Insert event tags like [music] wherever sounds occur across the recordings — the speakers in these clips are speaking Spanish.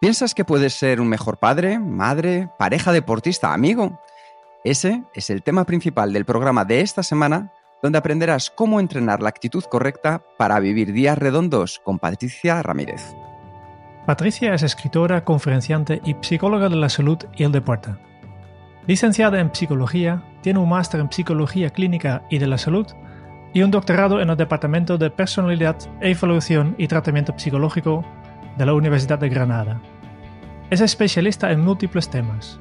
¿Piensas que puedes ser un mejor padre, madre, pareja deportista, amigo? Ese es el tema principal del programa de esta semana, donde aprenderás cómo entrenar la actitud correcta para vivir días redondos con Patricia Ramírez. Patricia es escritora, conferenciante y psicóloga de la salud y el deporte. Licenciada en psicología, tiene un máster en psicología clínica y de la salud y un doctorado en el Departamento de Personalidad, Evaluación y Tratamiento Psicológico de la Universidad de Granada. Es especialista en múltiples temas,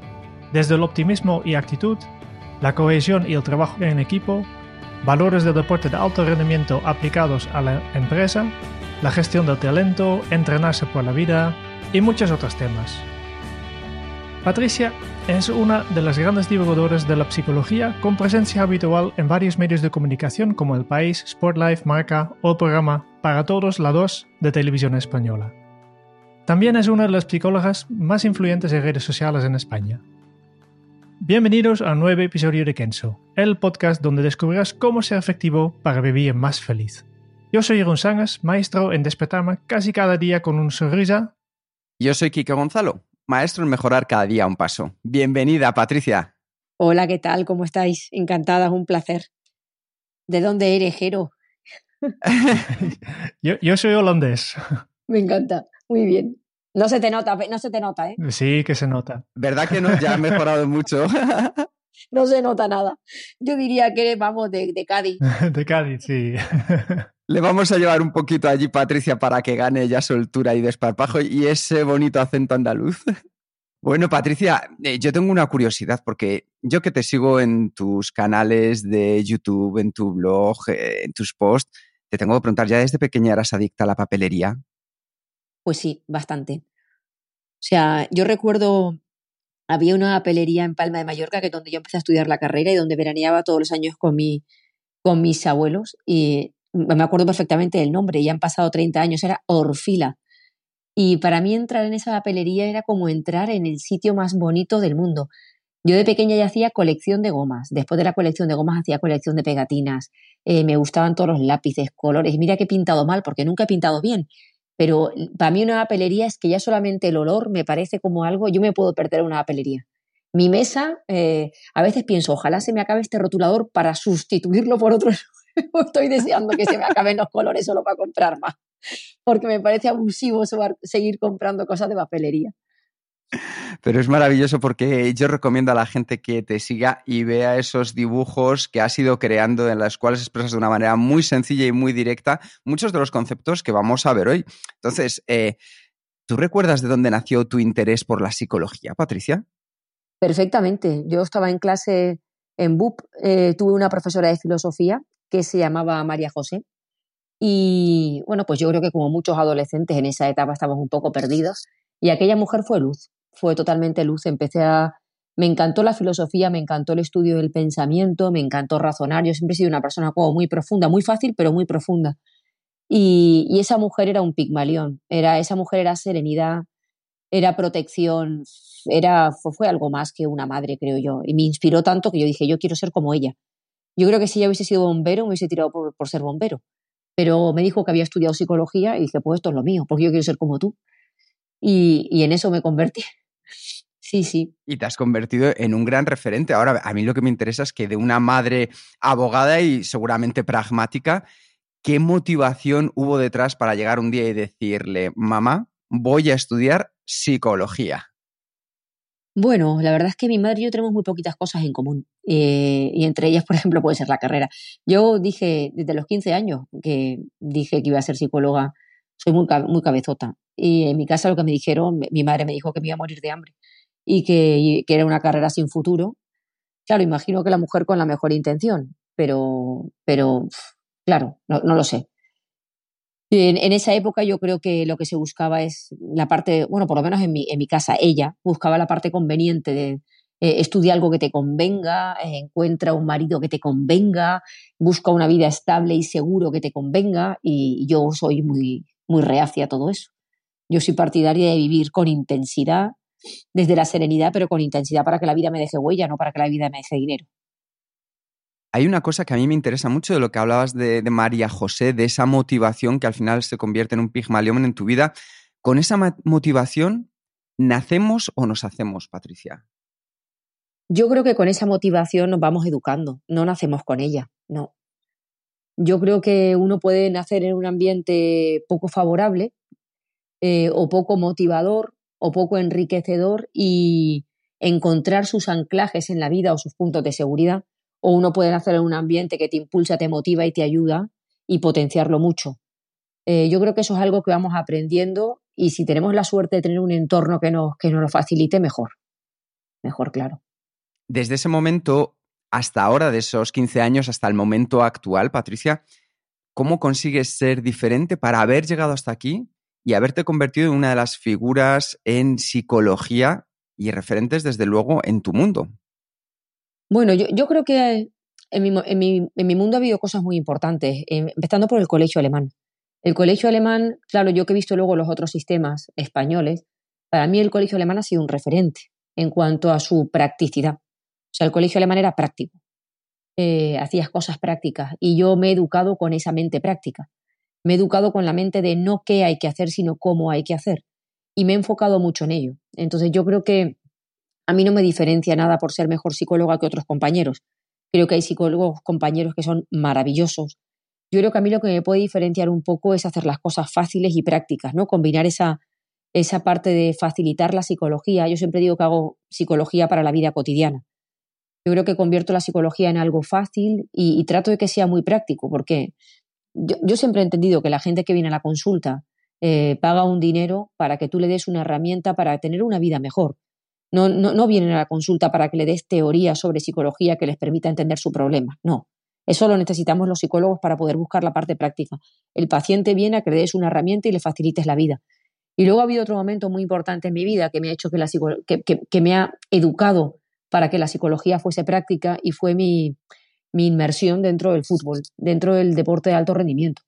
desde el optimismo y actitud, la cohesión y el trabajo en equipo, valores del deporte de alto rendimiento aplicados a la empresa, la gestión del talento, entrenarse por la vida y muchos otros temas. Patricia es una de las grandes divulgadoras de la psicología con presencia habitual en varios medios de comunicación como El País, Sportlife, Marca o el programa Para Todos la 2 de televisión española. También es una de las psicólogas más influyentes en redes sociales en España. Bienvenidos a un nuevo episodio de Kenso, el podcast donde descubrirás cómo ser efectivo para vivir más feliz. Yo soy Jeroen Sangas, maestro en despertarme casi cada día con un sonrisa. Yo soy Kike Gonzalo, maestro en mejorar cada día un paso. Bienvenida, Patricia. Hola, ¿qué tal? ¿Cómo estáis? Encantada, es un placer. ¿De dónde eres, Jero? [laughs] yo, yo soy holandés. Me encanta, muy bien. No se te nota, no se te nota, ¿eh? Sí, que se nota. ¿Verdad que no? Ya ha mejorado mucho. [laughs] no se nota nada. Yo diría que vamos de, de Cádiz. [laughs] de Cádiz, sí. [laughs] Le vamos a llevar un poquito allí, Patricia, para que gane ya soltura y desparpajo y ese bonito acento andaluz. Bueno, Patricia, eh, yo tengo una curiosidad porque yo que te sigo en tus canales de YouTube, en tu blog, eh, en tus posts, te tengo que preguntar, ¿ya desde pequeña eras adicta a la papelería? Pues sí, bastante. O sea, yo recuerdo, había una papelería en Palma de Mallorca que es donde yo empecé a estudiar la carrera y donde veraneaba todos los años con, mi, con mis abuelos y me acuerdo perfectamente del nombre, ya han pasado 30 años, era Orfila. Y para mí entrar en esa papelería era como entrar en el sitio más bonito del mundo. Yo de pequeña ya hacía colección de gomas. Después de la colección de gomas hacía colección de pegatinas. Eh, me gustaban todos los lápices, colores. Mira que he pintado mal porque nunca he pintado bien. Pero para mí una papelería es que ya solamente el olor me parece como algo, yo me puedo perder una papelería. Mi mesa, eh, a veces pienso, ojalá se me acabe este rotulador para sustituirlo por otro. [laughs] Estoy deseando que se me acaben los colores solo para comprar más, porque me parece abusivo seguir comprando cosas de papelería. Pero es maravilloso porque yo recomiendo a la gente que te siga y vea esos dibujos que has ido creando en los cuales expresas de una manera muy sencilla y muy directa muchos de los conceptos que vamos a ver hoy. Entonces, eh, ¿tú recuerdas de dónde nació tu interés por la psicología, Patricia? Perfectamente. Yo estaba en clase en BUP, eh, tuve una profesora de filosofía que se llamaba María José. Y bueno, pues yo creo que como muchos adolescentes en esa etapa estamos un poco perdidos. Y aquella mujer fue luz fue totalmente luz. Empecé a... Me encantó la filosofía, me encantó el estudio del pensamiento, me encantó razonar. Yo siempre he sido una persona como muy profunda, muy fácil, pero muy profunda. Y, y esa mujer era un pigmalión. Era, esa mujer era serenidad, era protección, era, fue, algo más que una madre, creo yo. Y me inspiró tanto que yo dije, yo quiero ser como ella. Yo creo que si ella hubiese sido bombero, me hubiese tirado por, por ser bombero. Pero me dijo que había estudiado psicología y dije, pues esto es lo mío, porque yo quiero ser como tú. Y, y en eso me convertí. [laughs] Sí, sí. Y te has convertido en un gran referente. Ahora, a mí lo que me interesa es que de una madre abogada y seguramente pragmática, ¿qué motivación hubo detrás para llegar un día y decirle, mamá, voy a estudiar psicología? Bueno, la verdad es que mi madre y yo tenemos muy poquitas cosas en común. Eh, y entre ellas, por ejemplo, puede ser la carrera. Yo dije desde los 15 años que dije que iba a ser psicóloga. Soy muy, muy cabezota. Y en mi casa lo que me dijeron, mi madre me dijo que me iba a morir de hambre y que, era una carrera sin futuro. Claro, imagino que la mujer con la mejor intención, pero, pero claro, no, lo sé. En, esa época yo creo que lo que se buscaba es la parte, bueno, por lo menos en mi, en mi casa, ella buscaba la parte conveniente de eh, estudia algo que te convenga, encuentra un marido que te convenga, busca una vida estable y seguro que te convenga y yo soy muy, muy reacia a todo eso. Yo soy partidaria de vivir con intensidad, desde la serenidad, pero con intensidad para que la vida me deje huella, no para que la vida me deje dinero. Hay una cosa que a mí me interesa mucho de lo que hablabas de, María José, de esa motivación que al final se convierte en un pigmalión en tu vida. ¿Con esa motivación nacemos o nos hacemos, Patricia? Yo creo que con esa motivación nos vamos educando, no nacemos con ella, no. Yo creo que uno puede nacer en un ambiente poco favorable eh, o poco motivador o poco enriquecedor y encontrar sus anclajes en la vida o sus puntos de seguridad, o uno puede nacer en un ambiente que te impulsa, te motiva y te ayuda y potenciarlo mucho. Eh, yo creo que eso es algo que vamos aprendiendo y si tenemos la suerte de tener un entorno que nos, que nos lo facilite, mejor. Mejor, claro. Desde ese momento hasta ahora, de esos 15 años hasta el momento actual, Patricia, ¿cómo consigues ser diferente para haber llegado hasta aquí y haberte convertido en una de las figuras en psicología y referentes, desde luego, en tu mundo. Bueno, yo, creo que en mi, mundo ha habido cosas muy importantes, em, empezando por el colegio alemán. El colegio alemán, claro, yo que he visto luego los otros sistemas españoles, para mí el colegio alemán ha sido un referente en cuanto a su practicidad. O sea, el colegio alemán era práctico. Eh, hacías cosas prácticas y yo me he educado con esa mente práctica me he educado con la mente de no qué hay que hacer, sino cómo hay que hacer. Y me he enfocado mucho en ello. Entonces yo creo que a mí no me diferencia nada por ser mejor psicóloga que otros compañeros. Creo que hay psicólogos compañeros que son maravillosos. Yo creo que a mí lo que me puede diferenciar un poco es hacer las cosas fáciles y prácticas, ¿no? Combinar esa, esa parte de facilitar la psicología. Yo siempre digo que hago psicología para la vida cotidiana. Yo creo que convierto la psicología en algo fácil y, y trato de que sea muy práctico, porque yo, siempre he entendido que la gente que viene a la consulta eh, paga un dinero para que tú le des una herramienta para tener una vida mejor. No, no, no vienen a la consulta para que le des teoría sobre psicología que les permita entender su problema. No. Eso lo necesitamos los psicólogos para poder buscar la parte práctica. El paciente viene a que le des una herramienta y le facilites la vida. Y luego ha habido otro momento muy importante en mi vida que me ha hecho que, la que, que me ha educado para que la psicología fuese práctica y fue mi, mi inmersión dentro del fútbol, dentro del deporte de alto rendimiento.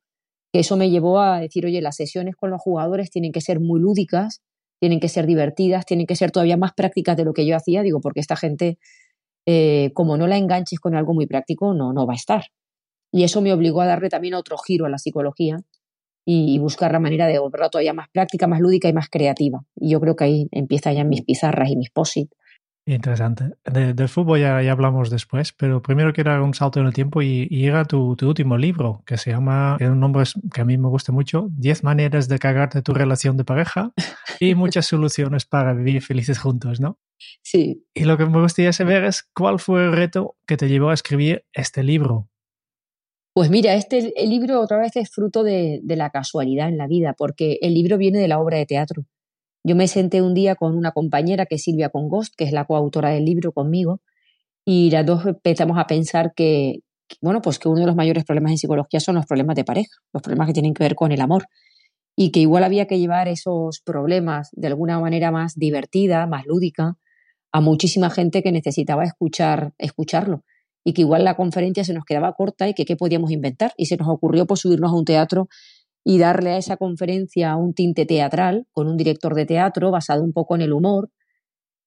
Eso me llevó a decir, oye, las sesiones con los jugadores tienen que ser muy lúdicas, tienen que ser divertidas, tienen que ser todavía más prácticas de lo que yo hacía, digo, porque esta gente, eh, como no la enganches con algo muy práctico, no, no va a estar. Y eso me obligó a darle también otro giro a la psicología y, buscar la manera de volverla todavía más práctica, más lúdica y más creativa. Y yo creo que ahí empiezan ya mis pizarras y mis posit Interesante. del fútbol ya, ya, hablamos después, pero primero quiero dar un salto en el tiempo y, llega tu, tu, último libro, que se llama, tiene un nombre que a mí me gusta mucho, 10 maneras de cagarte tu relación de pareja y [laughs] muchas soluciones para vivir felices juntos, ¿no? Sí. Y lo que me gustaría saber es cuál fue el reto que te llevó a escribir este libro. Pues mira, este el libro otra vez es fruto de, de la casualidad en la vida, porque el libro viene de la obra de teatro. Yo me senté un día con una compañera que es Silvia Congost, que es la coautora del libro conmigo, y las dos empezamos a pensar que, bueno, pues que uno de los mayores problemas en psicología son los problemas de pareja, los problemas que tienen que ver con el amor, y que igual había que llevar esos problemas de alguna manera más divertida, más lúdica, a muchísima gente que necesitaba escuchar, escucharlo, y que igual la conferencia se nos quedaba corta y que qué podíamos inventar, y se nos ocurrió pues subirnos a un teatro y darle a esa conferencia un tinte teatral con un director de teatro basado un poco en el humor.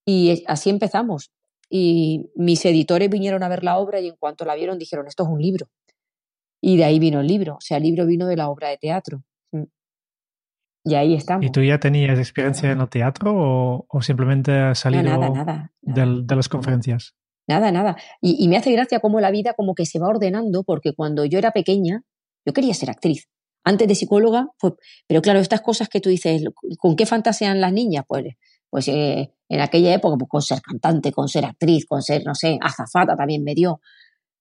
Y así empezamos. Y mis editores vinieron a ver la obra y en cuanto la vieron dijeron, esto es un libro. Y de ahí vino el libro. O sea, el libro vino de la obra de teatro. Mm. Y ahí estamos. ¿Y tú ya tenías experiencia en el teatro o, simplemente has salido nada, nada, de las conferencias? Nada, nada. Y, y me hace gracia cómo la vida como que se va ordenando porque cuando yo era pequeña, yo quería ser actriz antes de psicóloga, pues, pero claro, estas cosas que tú dices, ¿con qué fantasean las niñas? Pues, pues eh, en aquella época, pues con ser cantante, con ser actriz, con ser, no sé, azafata también me dio.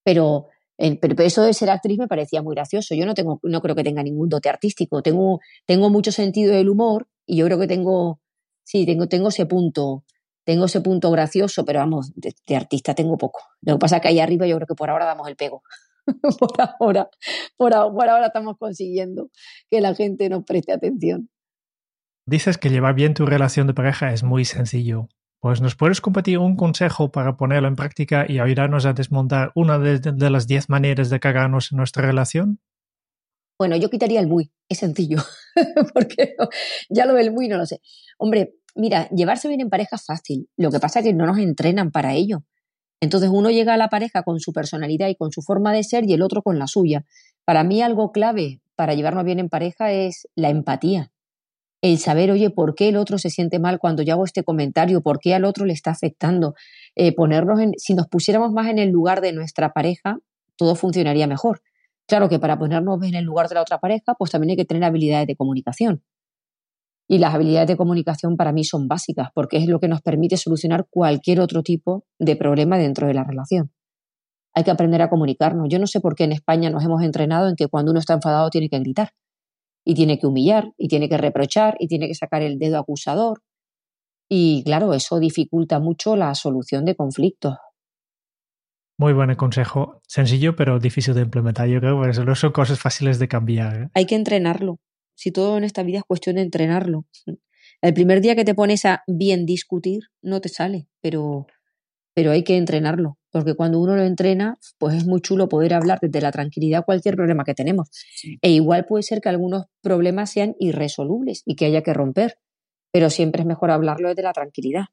Pero, pero eso de ser actriz me parecía muy gracioso. Yo no tengo, no creo que tenga ningún dote artístico. Tengo, tengo mucho sentido del humor y yo creo que tengo, sí, tengo, tengo ese punto. tengo ese punto gracioso, pero vamos, de, artista tengo poco. Lo que pasa es que ahí arriba yo creo que por ahora damos el pego. [laughs] por ahora, por ahora estamos consiguiendo que la gente nos preste atención. Dices que llevar bien tu relación de pareja es muy sencillo. Pues nos puedes compartir un consejo para ponerlo en práctica y ayudarnos a desmontar una de, las diez maneras de cagarnos en nuestra relación. Bueno, yo quitaría el muy, es sencillo, [laughs] porque ya lo del muy no lo sé. Hombre, mira, llevarse bien en pareja es fácil, lo que pasa es que no nos entrenan para ello. Entonces uno llega a la pareja con su personalidad y con su forma de ser y el otro con la suya. Para mí algo clave para llevarnos bien en pareja es la empatía el saber, oye, ¿por qué el otro se siente mal cuando yo hago este comentario? ¿Por qué al otro le está afectando? Eh, ponernos en, si nos pusiéramos más en el lugar de nuestra pareja, todo funcionaría mejor. Claro que para ponernos en el lugar de la otra pareja, pues también hay que tener habilidades de comunicación. Y las habilidades de comunicación para mí son básicas, porque es lo que nos permite solucionar cualquier otro tipo de problema dentro de la relación. Hay que aprender a comunicarnos. Yo no sé por qué en España nos hemos entrenado en que cuando uno está enfadado tiene que gritar y tiene que humillar y tiene que reprochar y tiene que sacar el dedo acusador. Y claro, eso dificulta mucho la solución de conflictos. Muy buen consejo. Sencillo, pero difícil de implementar. Yo creo que no son cosas fáciles de cambiar. ¿eh? Hay que entrenarlo. Si todo en esta vida es cuestión de entrenarlo. El primer día que te pones a bien discutir, no te sale, pero, pero hay que entrenarlo porque cuando uno lo entrena, pues es muy chulo poder hablar desde la tranquilidad cualquier problema que tenemos. E igual puede ser que algunos problemas sean irresolubles y que haya que romper, pero siempre es mejor hablarlo desde la tranquilidad.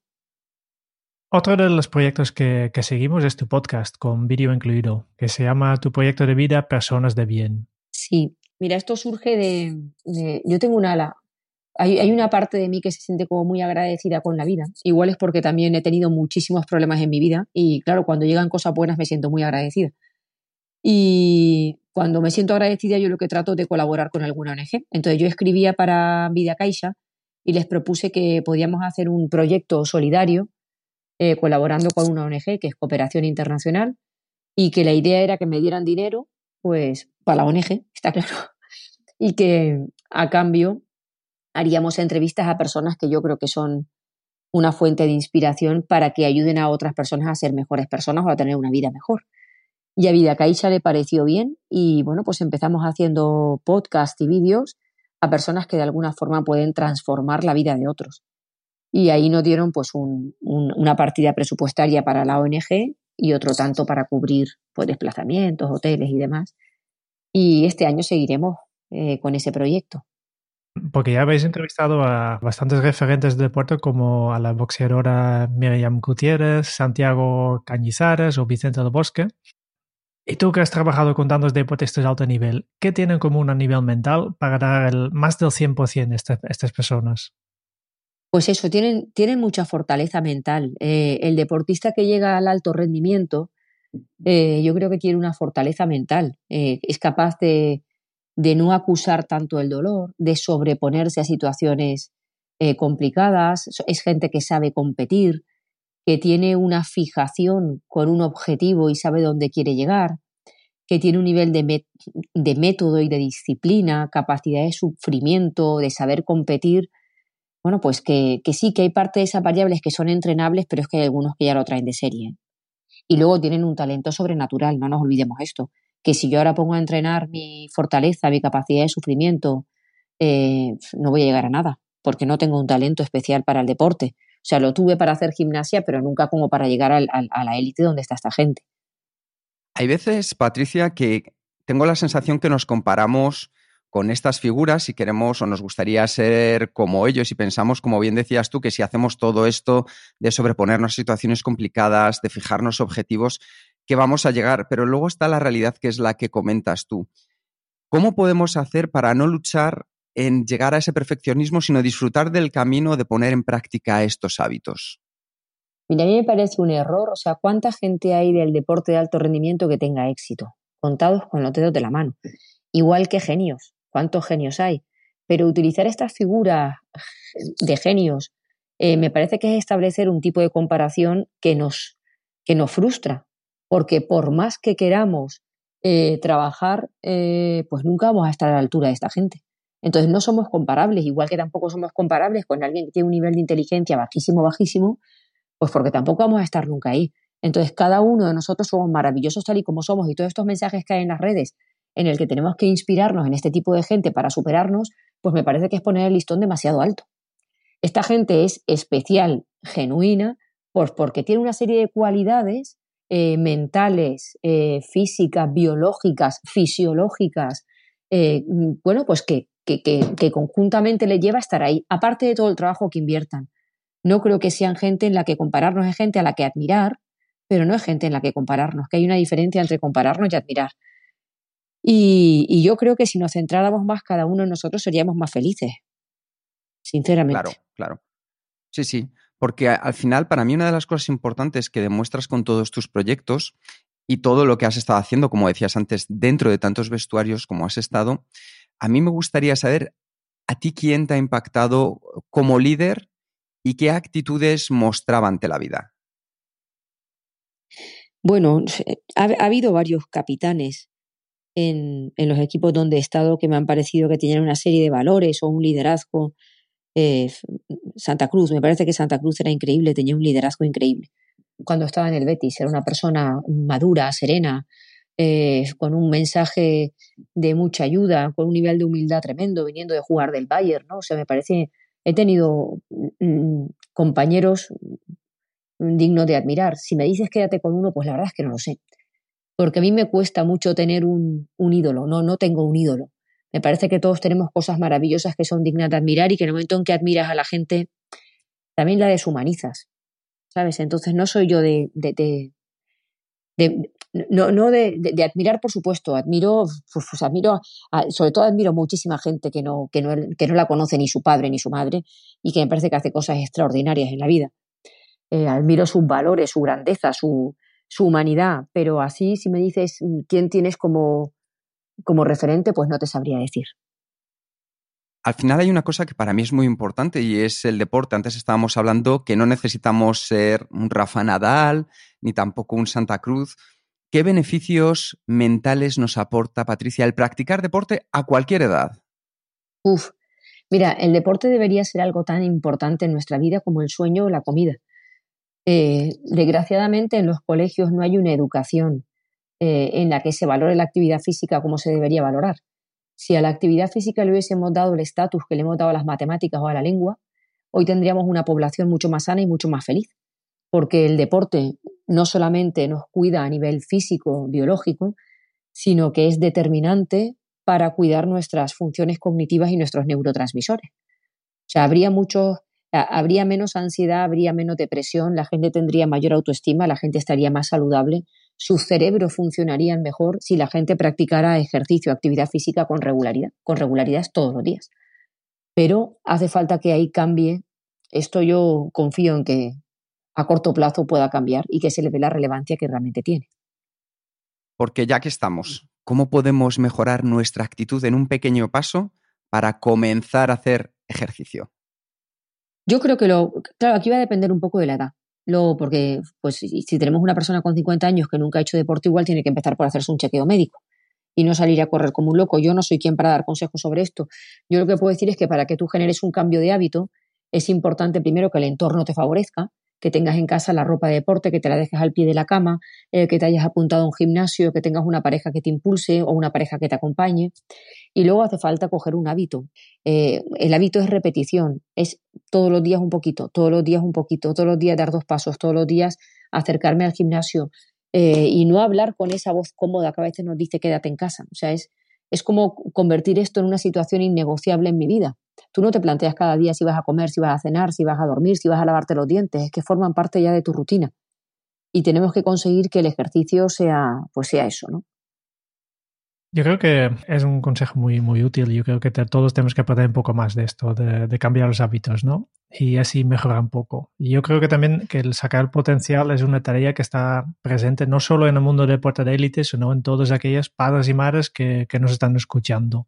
Otro de los proyectos que, seguimos es tu podcast con vídeo incluido, que se llama Tu proyecto de vida Personas de Bien. Sí, mira, esto surge de, yo tengo una ala, hay, una parte de mí que se siente como muy agradecida con la vida. Igual es porque también he tenido muchísimos problemas en mi vida y claro, cuando llegan cosas buenas me siento muy agradecida. Y cuando me siento agradecida yo lo que trato de colaborar con alguna ONG. Entonces yo escribía para Vida Caixa y les propuse que podíamos hacer un proyecto solidario eh, colaborando con una ONG que es Cooperación Internacional y que la idea era que me dieran dinero pues para la ONG, está claro, y que a cambio haríamos entrevistas a personas que yo creo que son una fuente de inspiración para que ayuden a otras personas a ser mejores personas o a tener una vida mejor. Y a Vida Caixa le pareció bien y bueno, pues empezamos haciendo podcast y vídeos a personas que de alguna forma pueden transformar la vida de otros. Y ahí nos dieron pues una partida presupuestaria para la ONG y otro tanto para cubrir pues, desplazamientos, hoteles y demás. Y este año seguiremos eh, con ese proyecto. Porque ya habéis entrevistado a bastantes referentes del deporte como a la boxeadora Miriam Gutiérrez, Santiago Cañizares o Vicente del Bosque. Y tú que has trabajado con tantos deportistas de alto nivel, ¿qué tienen en común a nivel mental para dar el, más del 100% estas, estas personas? Pues eso, tienen, tienen mucha fortaleza mental. Eh, el deportista que llega al alto rendimiento, eh, yo creo que tiene una fortaleza mental. Eh, es capaz de, de no acusar tanto el dolor, de sobreponerse a situaciones eh, complicadas, es gente que sabe competir, que tiene una fijación con un objetivo y sabe dónde quiere llegar, que tiene un nivel de, de método y de disciplina, capacidad de sufrimiento, de saber competir. Bueno, pues que, que, sí, que hay parte de esas variables que son entrenables, pero es que hay algunos que ya lo traen de serie. Y luego tienen un talento sobrenatural, no nos olvidemos esto que si yo ahora pongo a entrenar mi fortaleza, mi capacidad de sufrimiento, eh, no voy a llegar a nada, porque no tengo un talento especial para el deporte. O sea, lo tuve para hacer gimnasia, pero nunca como para llegar a la élite donde está esta gente. Hay veces, Patricia, que tengo la sensación que nos comparamos con estas figuras y queremos o nos gustaría ser como ellos y pensamos, como bien decías tú, que si hacemos todo esto de sobreponernos a situaciones complicadas, de fijarnos objetivos, que vamos a llegar, pero luego está la realidad que es la que comentas tú. ¿Cómo podemos hacer para no luchar en llegar a ese perfeccionismo, sino disfrutar del camino de poner en práctica estos hábitos? Mira, a mí me parece un error, o sea, ¿cuánta gente hay del deporte de alto rendimiento que tenga éxito? Contados con los dedos de la mano. Igual que genios, ¿cuántos genios hay? Pero utilizar estas figuras de genios eh, me parece que es establecer un tipo de comparación que nos, que nos frustra, porque por más que queramos eh, trabajar, eh, pues nunca vamos a estar a la altura de esta gente. Entonces no somos comparables, igual que tampoco somos comparables con alguien que tiene un nivel de inteligencia bajísimo, bajísimo, Pues porque tampoco vamos a estar nunca ahí. Entonces, cada uno de nosotros somos maravillosos tal y como somos y todos estos mensajes que hay en las redes en el que tenemos que inspirarnos en este tipo de gente para superarnos, pues me parece que es poner el listón demasiado alto. Esta gente es especial, genuina, pues porque tiene una serie de cualidades eh, mentales, eh, físicas, biológicas, fisiológicas, eh, bueno, pues que, que, que, conjuntamente le lleva a estar ahí, aparte de todo el trabajo que inviertan. No creo que sean gente en la que compararnos, es gente a la que admirar, pero no es gente en la que compararnos, que hay una diferencia entre compararnos y admirar. Y, yo creo que si nos centráramos más cada uno en nosotros seríamos más felices, sinceramente. Claro, claro. Sí, sí, porque al final para mí una de las cosas importantes que demuestras con todos tus proyectos y todo lo que has estado haciendo, como decías antes, dentro de tantos vestuarios como has estado, a mí me gustaría saber a ti quién te ha impactado como líder y qué actitudes mostraba ante la vida. Bueno, ha habido varios capitanes en, en, los equipos donde he estado que me han parecido que tenían una serie de valores o un liderazgo. Eh, Santa Cruz, me parece que Santa Cruz era increíble, tenía un liderazgo increíble. Cuando estaba en el Betis, era una persona madura, serena, eh, con un mensaje de mucha ayuda, con un nivel de humildad tremendo, viniendo de jugar del Bayern, ¿no? O sea, me parece, he tenido mm, compañeros dignos de admirar. Si me dices quédate con uno, pues la verdad es que no lo sé porque a mí me cuesta mucho tener un, ídolo, no, no tengo un ídolo. Me parece que todos tenemos cosas maravillosas que son dignas de admirar y que en el momento en que admiras a la gente, también la deshumanizas, ¿sabes? Entonces no soy yo de, no de, admirar, por supuesto, admiro, pues, pues admiro, sobre todo admiro muchísima gente que no, que, no, que no la conoce ni su padre ni su madre y que me parece que hace cosas extraordinarias en la vida. Eh, admiro sus valores, su grandeza, su, su humanidad, pero así si me dices mm, quién tienes como, como referente, pues no te sabría decir. Al final hay una cosa que para mí es muy importante y es el deporte. Antes estábamos hablando que no necesitamos ser un Rafa Nadal ni tampoco un Santa Cruz. ¿Qué beneficios mentales nos aporta, Patricia, el practicar deporte a cualquier edad? Uf, mira, el deporte debería ser algo tan importante en nuestra vida como el sueño o la comida. Eh, desgraciadamente en los colegios no hay una educación eh, en la que se valore la actividad física como se debería valorar. Si a la actividad física le hubiésemos dado el estatus que le hemos dado a las matemáticas o a la lengua, hoy tendríamos una población mucho más sana y mucho más feliz. Porque el deporte no solamente nos cuida a nivel físico, biológico, sino que es determinante para cuidar nuestras funciones cognitivas y nuestros neurotransmisores. O sea, habría muchos habría menos ansiedad, habría menos depresión, la gente tendría mayor autoestima, la gente estaría más saludable, su cerebro funcionaría mejor si la gente practicara ejercicio, actividad física con regularidad, con regularidad todos los días. Pero hace falta que ahí cambie. Esto yo confío en que a corto plazo pueda cambiar y que se le dé la relevancia que realmente tiene. Porque ya que estamos, ¿cómo podemos mejorar nuestra actitud en un pequeño paso para comenzar a hacer ejercicio? Yo creo que lo, claro, aquí va a depender un poco de la edad. Lo, porque pues, si tenemos una persona con 50 años que nunca ha hecho deporte, igual tiene que empezar por hacerse un chequeo médico y no salir a correr como un loco. Yo no soy quien para dar consejos sobre esto. Yo lo que puedo decir es que para que tú generes un cambio de hábito, es importante primero que el entorno te favorezca, que tengas en casa la ropa de deporte, que te la dejes al pie de la cama, eh, que te hayas apuntado a un gimnasio, que tengas una pareja que te impulse o una pareja que te acompañe. Y luego hace falta coger un hábito. Eh, el hábito es repetición, es todos los días un poquito, todos los días un poquito, todos los días dar dos pasos, todos los días acercarme al gimnasio eh, y no hablar con esa voz cómoda que a veces nos dice quédate en casa. O sea, es, es como convertir esto en una situación innegociable en mi vida. Tú no te planteas cada día si vas a comer, si vas a cenar, si vas a dormir, si vas a lavarte los dientes, es que forman parte ya de tu rutina. Y tenemos que conseguir que el ejercicio sea, pues sea eso, ¿no? Yo creo que es un consejo muy, muy útil. Yo creo que todos tenemos que aprender un poco más de esto, de, cambiar los hábitos, ¿no? Y así mejorar un poco. Y yo creo que también que el sacar potencial es una tarea que está presente no solo en el mundo de deporte de élite, sino en todos aquellos padres y madres que, que nos están escuchando.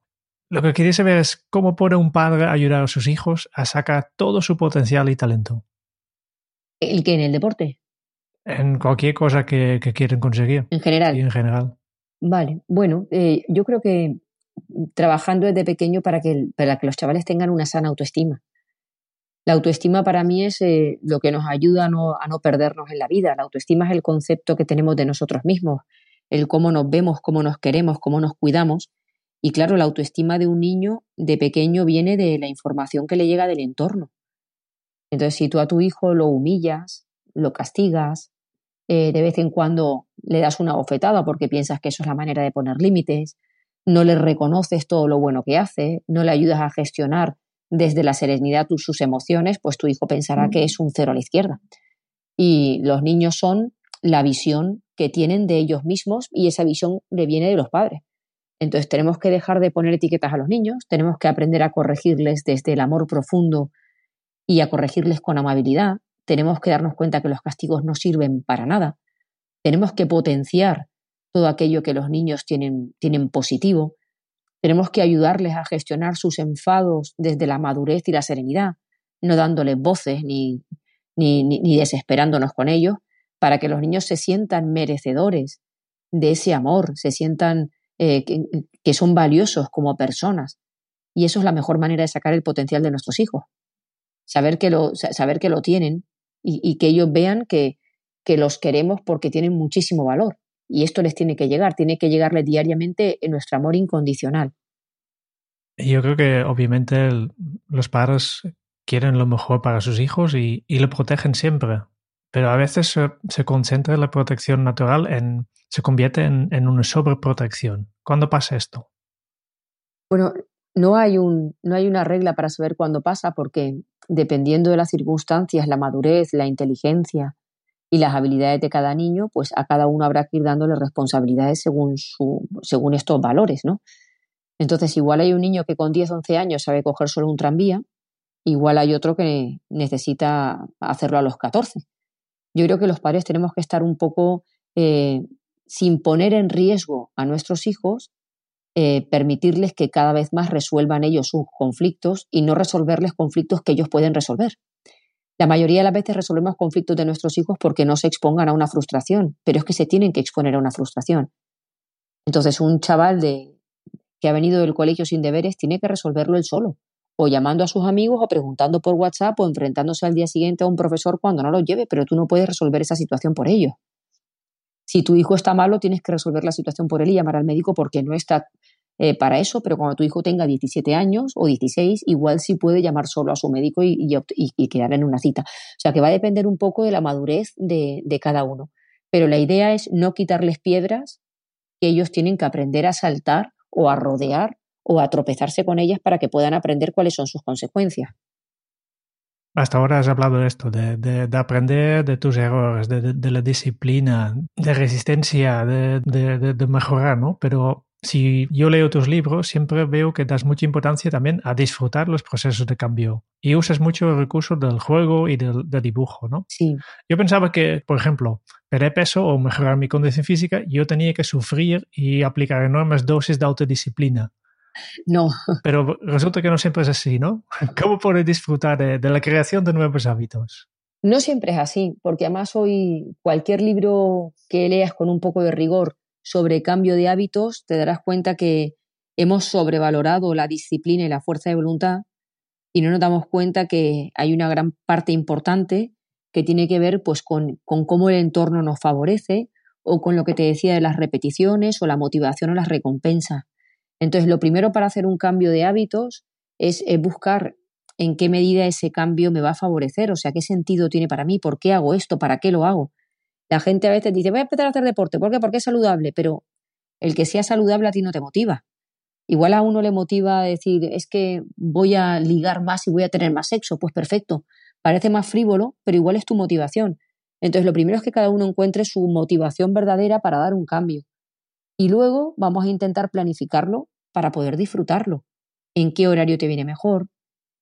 Lo que quería saber es cómo puede un padre ayudar a sus hijos a sacar todo su potencial y talento. ¿El que en el deporte? En cualquier cosa que, quieren conseguir. En general. en general. Vale, bueno, eh, yo creo que trabajando desde pequeño para que, para que los chavales tengan una sana autoestima. La autoestima para mí es eh, lo que nos ayuda a no, a no perdernos en la vida. La autoestima es el concepto que tenemos de nosotros mismos, el cómo nos vemos, cómo nos queremos, cómo nos cuidamos. Y claro, la autoestima de un niño de pequeño viene de la información que le llega del entorno. Entonces, si tú a tu hijo lo humillas, lo castigas, eh, de vez en cuando le das una bofetada porque piensas que eso es la manera de poner límites, no le reconoces todo lo bueno que hace, no le ayudas a gestionar desde la serenidad sus emociones, pues tu hijo pensará que es un cero a la izquierda. Y los niños son la visión que tienen de ellos mismos y esa visión le viene de los padres. Entonces tenemos que dejar de poner etiquetas a los niños, tenemos que aprender a corregirles desde el amor profundo y a corregirles con amabilidad, tenemos que darnos cuenta que los castigos no sirven para nada, tenemos que potenciar todo aquello que los niños tienen, tienen positivo, tenemos que ayudarles a gestionar sus enfados desde la madurez y la serenidad, no dándoles voces ni, ni, ni, desesperándonos con ellos, para que los niños se sientan merecedores de ese amor, se sientan eh, que, que, son valiosos como personas. Y eso es la mejor manera de sacar el potencial de nuestros hijos. Saber que lo, saber que lo tienen y, y que ellos vean que, que los queremos porque tienen muchísimo valor. Y esto les tiene que llegar, tiene que llegarles diariamente en nuestro amor incondicional. Yo creo que obviamente el, los padres quieren lo mejor para sus hijos y, y lo protegen siempre, pero a veces se, se, concentra la protección natural en, se convierte en, en una sobreprotección. ¿Cuándo pasa esto? Bueno, no hay, un, no hay una regla para saber cuándo pasa porque dependiendo de las circunstancias, la madurez, la inteligencia y las habilidades de cada niño, pues a cada uno habrá que ir dándole responsabilidades según, su, según estos valores, ¿no? Entonces, igual hay un niño que con 10, 11 años sabe coger solo un tranvía, igual hay otro que necesita hacerlo a los 14. Yo creo que los padres tenemos que estar un poco, eh, sin poner en riesgo a nuestros hijos, eh, permitirles que cada vez más resuelvan ellos sus conflictos y no resolverles conflictos que ellos pueden resolver. La mayoría de las veces resolvemos conflictos de nuestros hijos porque no se expongan a una frustración, pero es que se tienen que exponer a una frustración. Entonces, un chaval de, que ha venido del colegio sin deberes tiene que resolverlo él solo, o llamando a sus amigos o preguntando por WhatsApp o enfrentándose al día siguiente a un profesor cuando no lo lleve, pero tú no puedes resolver esa situación por ello. Si tu hijo está malo, tienes que resolver la situación por él y llamar al médico porque no está eh, para eso, pero cuando tu hijo tenga 17 años o 16, igual sí puede llamar solo a su médico y, y, quedar en una cita. O sea que va a depender un poco de la madurez de, cada uno. Pero la idea es no quitarles piedras que ellos tienen que aprender a saltar o a rodear o a tropezarse con ellas para que puedan aprender cuáles son sus consecuencias. Hasta ahora has hablado de esto, de aprender de tus errores, de, de, la disciplina, de resistencia, de, mejorar, ¿no? Pero si yo leo tus libros, siempre veo que das mucha importancia también a disfrutar los procesos de cambio y usas mucho el recurso del juego y del, del dibujo, ¿no? Sí. Yo pensaba que, por ejemplo, perder peso o mejorar mi condición física, yo tenía que sufrir y aplicar enormes dosis de autodisciplina. No. Pero resulta que no siempre es así, ¿no? [laughs] ¿Cómo puedes disfrutar de, de la creación de nuevos hábitos? No siempre es así, porque además hoy cualquier libro que leas con un poco de rigor sobre cambio de hábitos, te darás cuenta que hemos sobrevalorado la disciplina y la fuerza de voluntad y no nos damos cuenta que hay una gran parte importante que tiene que ver pues con, con cómo el entorno nos favorece o con lo que te decía de las repeticiones o la motivación o las recompensas. Entonces, lo primero para hacer un cambio de hábitos es, es buscar en qué medida ese cambio me va a favorecer, o sea, qué sentido tiene para mí, por qué hago esto, para qué lo hago. La gente a veces dice, voy a empezar a hacer deporte, ¿por qué? Porque es saludable, pero el que sea saludable a ti no te motiva. Igual a uno le motiva decir, es que voy a ligar más y voy a tener más sexo, pues perfecto. Parece más frívolo, pero igual es tu motivación. Entonces, lo primero es que cada uno encuentre su motivación verdadera para dar un cambio. Y luego vamos a intentar planificarlo para poder disfrutarlo. ¿En qué horario te viene mejor?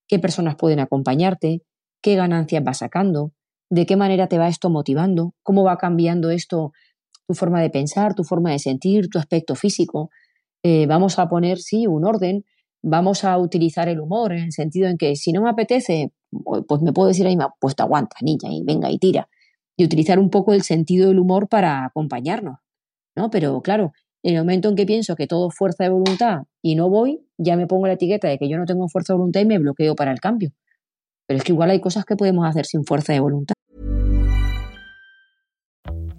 ¿Qué personas pueden acompañarte? ¿Qué ganancias vas sacando? De qué manera te va esto motivando, cómo va cambiando esto tu forma de pensar, tu forma de sentir, tu aspecto físico. Eh, vamos a poner, sí, un orden, vamos a utilizar el humor en el sentido en que si no me apetece, pues me puedo decir ahí, pues te aguanta, niña, y venga y tira. Y utilizar un poco el sentido del humor para acompañarnos, ¿no? Pero claro, en el momento en que pienso que todo es fuerza de voluntad y no voy, ya me pongo la etiqueta de que yo no tengo fuerza de voluntad y me bloqueo para el cambio. Pero es que igual hay cosas que podemos hacer sin fuerza de voluntad.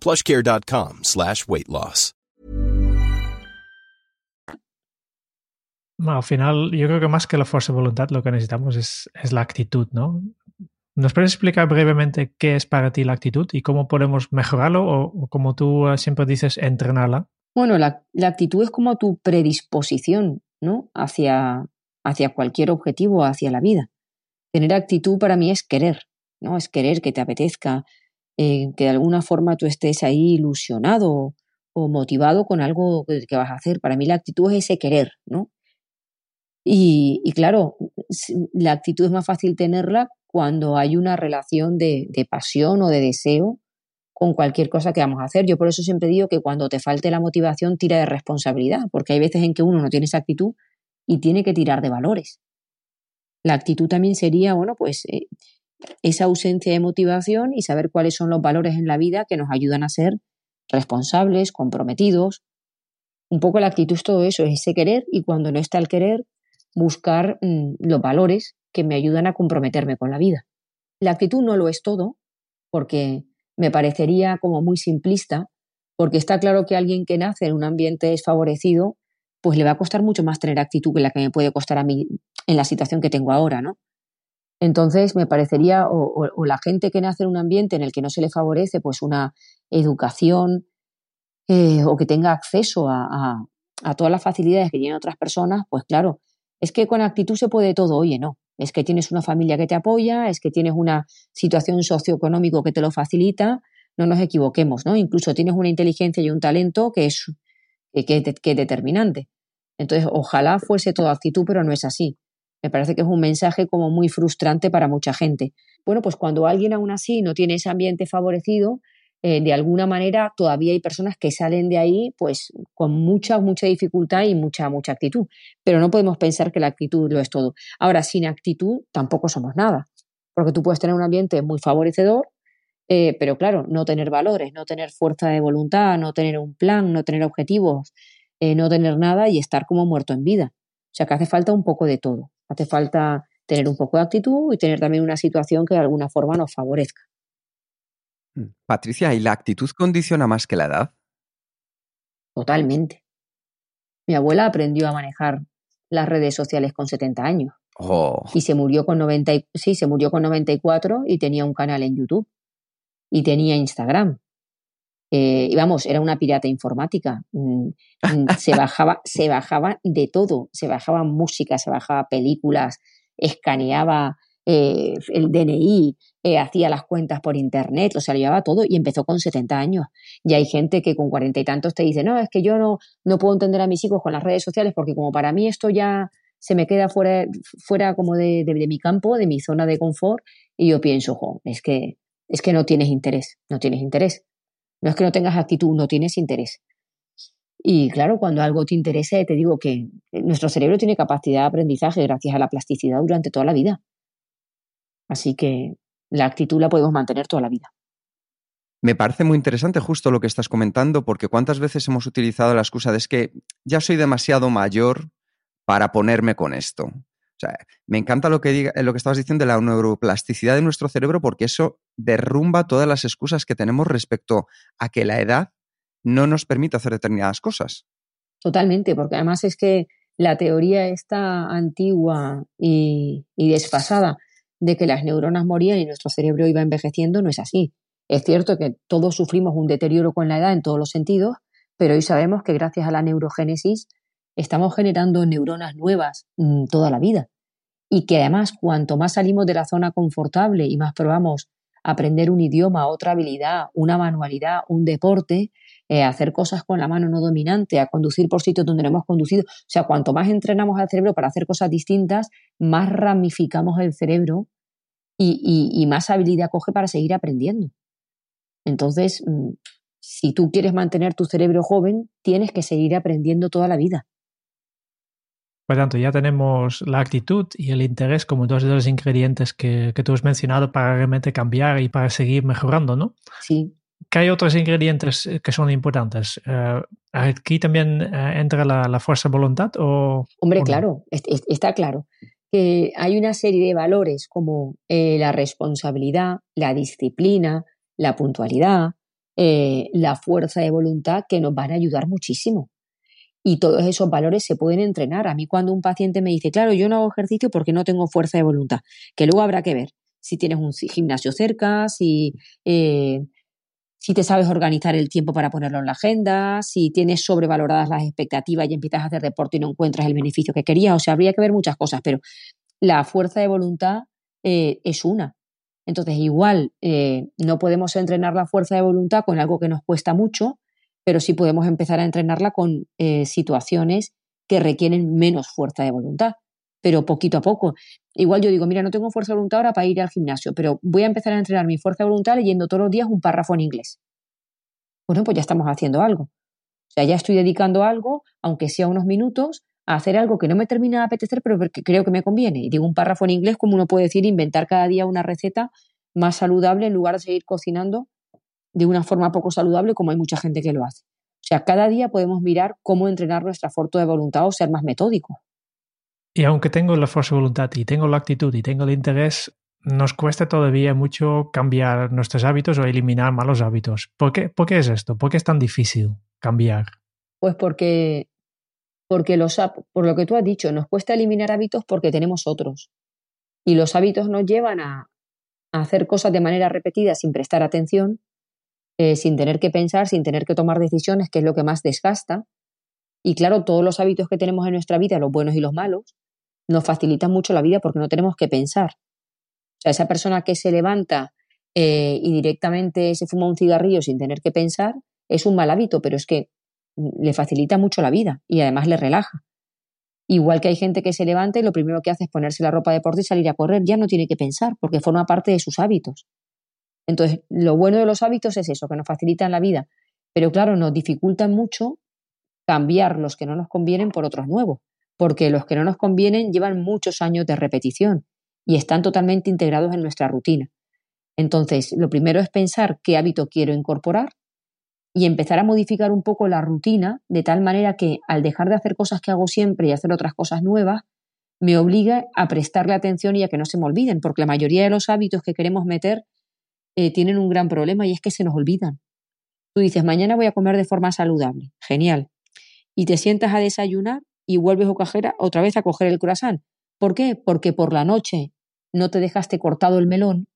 plushcare.com slash weight loss. al final, yo creo que más que la fuerza de voluntad, lo que necesitamos es, es la actitud, ¿no? ¿Nos puedes explicar brevemente qué es para ti la actitud y cómo podemos mejorarlo o, como tú eh, siempre dices, entrenarla? Bueno, la, la, actitud es como tu predisposición, ¿no? Hacia, hacia cualquier objetivo, hacia la vida. Tener actitud para mí es querer, ¿no? Es querer que te apetezca, eh, que de alguna forma tú estés ahí ilusionado o motivado con algo que, que vas a hacer. Para mí la actitud es ese querer, ¿no? Y, claro, la actitud es más fácil tenerla cuando hay una relación de, pasión o de deseo con cualquier cosa que vamos a hacer. Yo por eso siempre digo que cuando te falte la motivación, tira de responsabilidad, porque hay veces en que uno no tiene esa actitud y tiene que tirar de valores. La actitud también sería, bueno, pues eh, esa ausencia de motivación y saber cuáles son los valores en la vida que nos ayudan a ser responsables, comprometidos. Un poco la actitud es todo eso, es ese querer y cuando no está el querer, buscar mm, los valores que me ayudan a comprometerme con la vida. La actitud no lo es todo, porque me parecería como muy simplista, porque está claro que alguien que nace en un ambiente desfavorecido, pues le va a costar mucho más tener actitud que la que me puede costar a mí en la situación que tengo ahora, ¿no? Entonces, me parecería, o, la gente que nace en un ambiente en el que no se le favorece, pues una educación eh, o que tenga acceso a, todas las facilidades que tienen otras personas, pues claro, es que con actitud se puede todo, oye, no. Es que tienes una familia que te apoya, es que tienes una situación socioeconómica que te lo facilita, no nos equivoquemos, ¿no? Incluso tienes una inteligencia y un talento que es, que, que, determinante. Entonces, ojalá fuese toda actitud, pero no es así. Me parece que es un mensaje como muy frustrante para mucha gente. Bueno, pues cuando alguien aún así no tiene ese ambiente favorecido, eh, de alguna manera todavía hay personas que salen de ahí pues con mucha, mucha dificultad y mucha, mucha actitud. Pero no podemos pensar que la actitud lo es todo. Ahora, sin actitud tampoco somos nada, porque tú puedes tener un ambiente muy favorecedor, eh, pero claro, no tener valores, no tener fuerza de voluntad, no tener un plan, no tener objetivos, eh, no tener nada y estar como muerto en vida. O sea que hace falta un poco de todo. Hace falta tener un poco de actitud y tener también una situación que de alguna forma nos favorezca. Mm. Patricia, ¿y la actitud condiciona más que la edad? Totalmente. Mi abuela aprendió a manejar las redes sociales con 70 años. Oh. Y se murió con 90, sí, se murió con 94 y tenía un canal en YouTube. Y tenía Instagram. Eh, y vamos, era una pirata informática. Mm, mm, [laughs] se bajaba, se bajaba de todo. Se bajaba música, se bajaba películas, escaneaba eh, el DNI, eh, hacía las cuentas por internet, o sea, lo llevaba todo y empezó con 70 años. Y hay gente que con cuarenta y tantos te dice, no, es que yo no, no puedo entender a mis hijos con las redes sociales porque como para mí esto ya se me queda fuera, fuera como de, de, mi campo, de mi zona de confort, y yo pienso, jo, es que, es que no tienes interés, no tienes interés. No es que no tengas actitud, no tienes interés. Y claro, cuando algo te interesa, te digo que nuestro cerebro tiene capacidad de aprendizaje gracias a la plasticidad durante toda la vida. Así que la actitud la podemos mantener toda la vida. Me parece muy interesante justo lo que estás comentando, porque cuántas veces hemos utilizado la excusa de es que ya soy demasiado mayor para ponerme con esto. Me encanta lo que, diga, lo que estabas diciendo de la neuroplasticidad de nuestro cerebro, porque eso derrumba todas las excusas que tenemos respecto a que la edad no nos permite hacer determinadas cosas. Totalmente, porque además es que la teoría está antigua y, y desfasada de que las neuronas morían y nuestro cerebro iba envejeciendo, no es así. Es cierto que todos sufrimos un deterioro con la edad en todos los sentidos, pero hoy sabemos que gracias a la neurogénesis estamos generando neuronas nuevas mm, toda la vida. Y que además, cuanto más salimos de la zona confortable y más probamos aprender un idioma, otra habilidad, una manualidad, un deporte, eh, hacer cosas con la mano no dominante, a conducir por sitios donde no hemos conducido. O sea, cuanto más entrenamos al cerebro para hacer cosas distintas, más ramificamos el cerebro y, más habilidad coge para seguir aprendiendo. Entonces, mm, si tú quieres mantener tu cerebro joven, tienes que seguir aprendiendo toda la vida. Por tanto, ya tenemos la actitud y el interés como dos de los ingredientes que, que tú has mencionado para realmente cambiar y para seguir mejorando, ¿no? Sí. ¿Qué hay otros ingredientes eh, que son importantes? Eh, ¿Aquí también eh, entra la, fuerza de voluntad? O, Hombre, claro, está claro que hay una serie de valores como la responsabilidad, la disciplina, la puntualidad, la fuerza de voluntad que nos van a ayudar muchísimo. Y todos esos valores se pueden entrenar. A mí cuando un paciente me dice, claro, yo no hago ejercicio porque no tengo fuerza de voluntad, que luego habrá que ver si tienes un gimnasio cerca, si, eh, si te sabes organizar el tiempo para ponerlo en la agenda, si tienes sobrevaloradas las expectativas y empiezas a hacer deporte y no encuentras el beneficio que querías. O sea, habría que ver muchas cosas, pero la fuerza de voluntad eh, es una. Entonces, igual eh, no podemos entrenar la fuerza de voluntad con algo que nos cuesta mucho, pero sí podemos empezar a entrenarla con eh, situaciones que requieren menos fuerza de voluntad, pero poquito a poco. Igual yo digo, mira, no tengo fuerza de voluntad ahora para ir al gimnasio, pero voy a empezar a entrenar mi fuerza de voluntad leyendo todos los días un párrafo en inglés. Bueno, pues ya estamos haciendo algo. O sea, ya estoy dedicando algo, aunque sea unos minutos, a hacer algo que no me termina de apetecer, pero que creo que me conviene. Y digo un párrafo en inglés, como uno puede decir, inventar cada día una receta más saludable en lugar de seguir cocinando de una forma poco saludable como hay mucha gente que lo hace. O sea, cada día podemos mirar cómo entrenar nuestra fuerza de voluntad o ser más metódico. Y aunque tengo la fuerza de voluntad y tengo la actitud y tengo el interés, nos cuesta todavía mucho cambiar nuestros hábitos o eliminar malos hábitos. ¿Por qué, ¿Por qué es esto? ¿Por qué es tan difícil cambiar? Pues porque, porque los, por lo que tú has dicho, nos cuesta eliminar hábitos porque tenemos otros. Y los hábitos nos llevan a, a hacer cosas de manera repetida sin prestar atención eh, sin tener que pensar, sin tener que tomar decisiones, que es lo que más desgasta. Y claro, todos los hábitos que tenemos en nuestra vida, los buenos y los malos, nos facilitan mucho la vida porque no tenemos que pensar. O sea, esa persona que se levanta eh, y directamente se fuma un cigarrillo sin tener que pensar, es un mal hábito, pero es que le facilita mucho la vida y además le relaja. Igual que hay gente que se levanta y lo primero que hace es ponerse la ropa de deporte y salir a correr, ya no tiene que pensar porque forma parte de sus hábitos. Entonces, lo bueno de los hábitos es eso, que nos facilitan la vida, pero claro, nos dificultan mucho cambiar los que no nos convienen por otros nuevos, porque los que no nos convienen llevan muchos años de repetición y están totalmente integrados en nuestra rutina. Entonces, lo primero es pensar qué hábito quiero incorporar y empezar a modificar un poco la rutina de tal manera que al dejar de hacer cosas que hago siempre y hacer otras cosas nuevas, me obliga a prestarle atención y a que no se me olviden, porque la mayoría de los hábitos que queremos meter eh, tienen un gran problema y es que se nos olvidan. Tú dices, mañana voy a comer de forma saludable. Genial. Y te sientas a desayunar y vuelves o cajera otra vez a coger el croissant. ¿Por qué? Porque por la noche no te dejaste cortado el melón,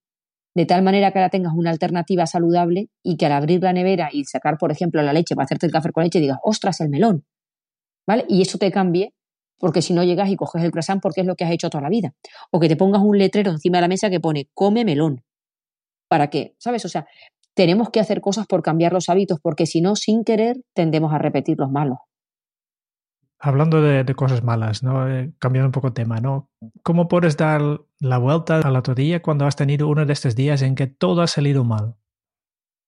de tal manera que ahora tengas una alternativa saludable y que al abrir la nevera y sacar, por ejemplo, la leche para hacerte el café con leche, digas, ostras, el melón. ¿Vale? Y eso te cambie, porque si no llegas y coges el croissant porque es lo que has hecho toda la vida. O que te pongas un letrero encima de la mesa que pone, come melón para qué, ¿sabes? O sea, tenemos que hacer cosas por cambiar los hábitos, porque si no, sin querer, tendemos a repetir los malos. Hablando de, cosas malas, ¿no? Eh, cambiando un poco de tema, ¿no? ¿Cómo puedes dar la vuelta a la tortilla cuando has tenido uno de estos días en que todo ha salido mal?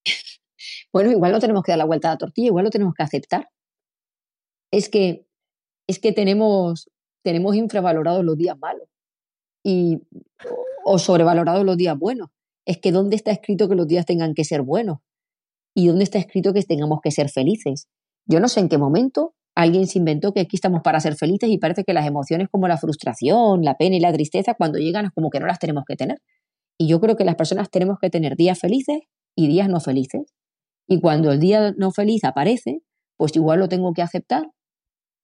[laughs] bueno, igual no tenemos que dar la vuelta a la tortilla, igual lo tenemos que aceptar. Es que, es que tenemos, tenemos infravalorados los días malos y, o sobrevalorados los días buenos es que ¿dónde está escrito que los días tengan que ser buenos? ¿Y dónde está escrito que tengamos que ser felices? Yo no sé en qué momento alguien se inventó que aquí estamos para ser felices y parece que las emociones como la frustración, la pena y la tristeza cuando llegan es como que no las tenemos que tener. Y yo creo que las personas tenemos que tener días felices y días no felices. Y cuando el día no feliz aparece, pues igual lo tengo que aceptar.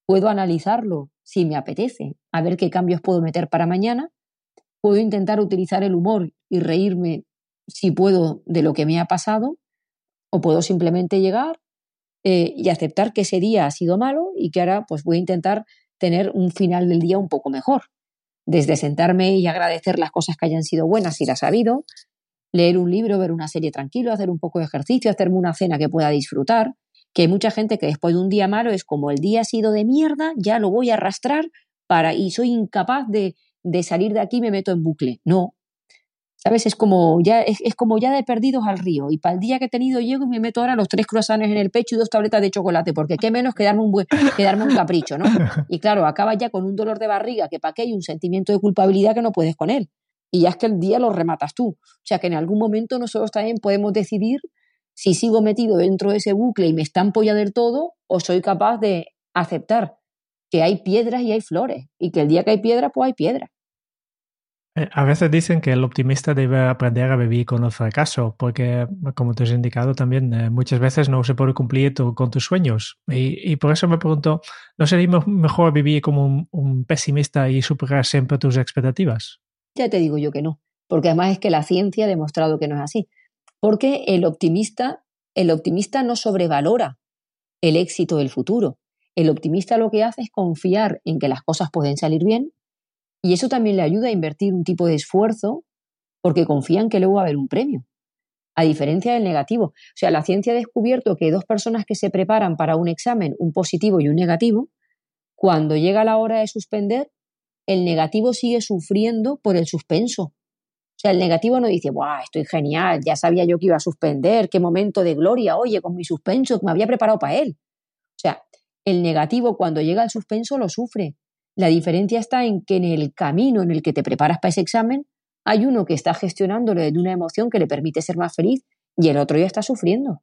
Puedo analizarlo si me apetece, a ver qué cambios puedo meter para mañana puedo intentar utilizar el humor y reírme si puedo de lo que me ha pasado, o puedo simplemente llegar eh, y aceptar que ese día ha sido malo y que ahora pues voy a intentar tener un final del día un poco mejor. Desde sentarme y agradecer las cosas que hayan sido buenas si las ha habido, leer un libro, ver una serie tranquilo, hacer un poco de ejercicio, hacerme una cena que pueda disfrutar, que hay mucha gente que después de un día malo es como el día ha sido de mierda, ya lo voy a arrastrar para y soy incapaz de, de salir de aquí y me meto en bucle. No, ¿Sabes? Es como ya, es, como ya de perdidos al río. Y para el día que he tenido llego y me meto ahora los tres croissants en el pecho y dos tabletas de chocolate, porque qué menos que darme un, buen, un capricho, ¿no? Y claro, acaba ya con un dolor de barriga que para qué hay un sentimiento de culpabilidad que no puedes con él. Y ya es que el día lo rematas tú. O sea que en algún momento nosotros también podemos decidir si sigo metido dentro de ese bucle y me estampo ya del todo o soy capaz de aceptar que hay piedras y hay flores y que el día que hay piedra, pues hay piedra. Eh, a veces dicen que el optimista debe aprender a vivir con el fracaso, porque, como te has indicado también, eh, muchas veces no se puede cumplir con tus sueños. Y, por eso me pregunto, ¿no sería mejor vivir como un, pesimista y superar siempre tus expectativas? Ya te digo yo que no, porque además es que la ciencia ha demostrado que no es así. Porque el optimista, el optimista no sobrevalora el éxito del futuro. El optimista lo que hace es confiar en que las cosas pueden salir bien y eso también le ayuda a invertir un tipo de esfuerzo porque confían que luego va a haber un premio. A diferencia del negativo. O sea, la ciencia ha descubierto que dos personas que se preparan para un examen, un positivo y un negativo, cuando llega la hora de suspender, el negativo sigue sufriendo por el suspenso. O sea, el negativo no dice, ¡buah, estoy genial! Ya sabía yo que iba a suspender, qué momento de gloria, oye, con mi suspenso, que me había preparado para él. O sea, el negativo cuando llega al suspenso lo sufre, la diferencia está en que en el camino en el que te preparas para ese examen hay uno que está gestionándolo de una emoción que le permite ser más feliz y el otro ya está sufriendo. O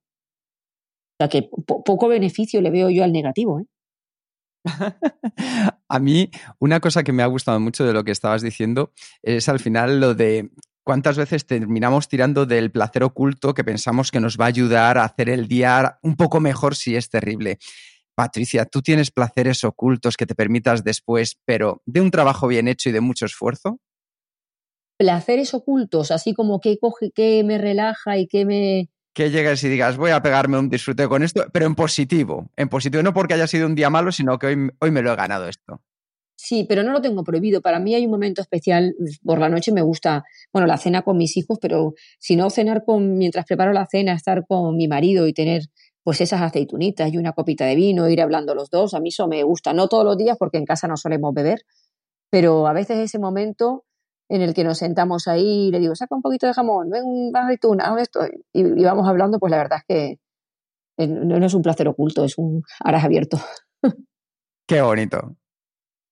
sea que poco beneficio le veo yo al negativo. ¿eh? [laughs] a mí, una cosa que me ha gustado mucho de lo que estabas diciendo es al final lo de cuántas veces terminamos tirando del placer oculto que pensamos que nos va a ayudar a hacer el día un poco mejor si es terrible. Patricia, tú tienes placeres ocultos que te permitas después, pero de un trabajo bien hecho y de mucho esfuerzo. Placeres ocultos, así como que coge, que me relaja y que me. Que llegues y digas, voy a pegarme un disfrute con esto, pero en positivo. En positivo, no porque haya sido un día malo, sino que hoy, hoy me lo he ganado esto. Sí, pero no lo tengo prohibido. Para mí hay un momento especial. Por la noche me gusta, bueno, la cena con mis hijos, pero si no cenar con, mientras preparo la cena, estar con mi marido y tener pues esas aceitunitas y una copita de vino, ir hablando los dos, a mí eso me gusta, no todos los días porque en casa no solemos beber, pero a veces ese momento en el que nos sentamos ahí y le digo, saca un poquito de jamón, ven una aceituna, esto, y, vamos hablando, pues la verdad es que no es un placer oculto, es un aras abierto. Qué bonito.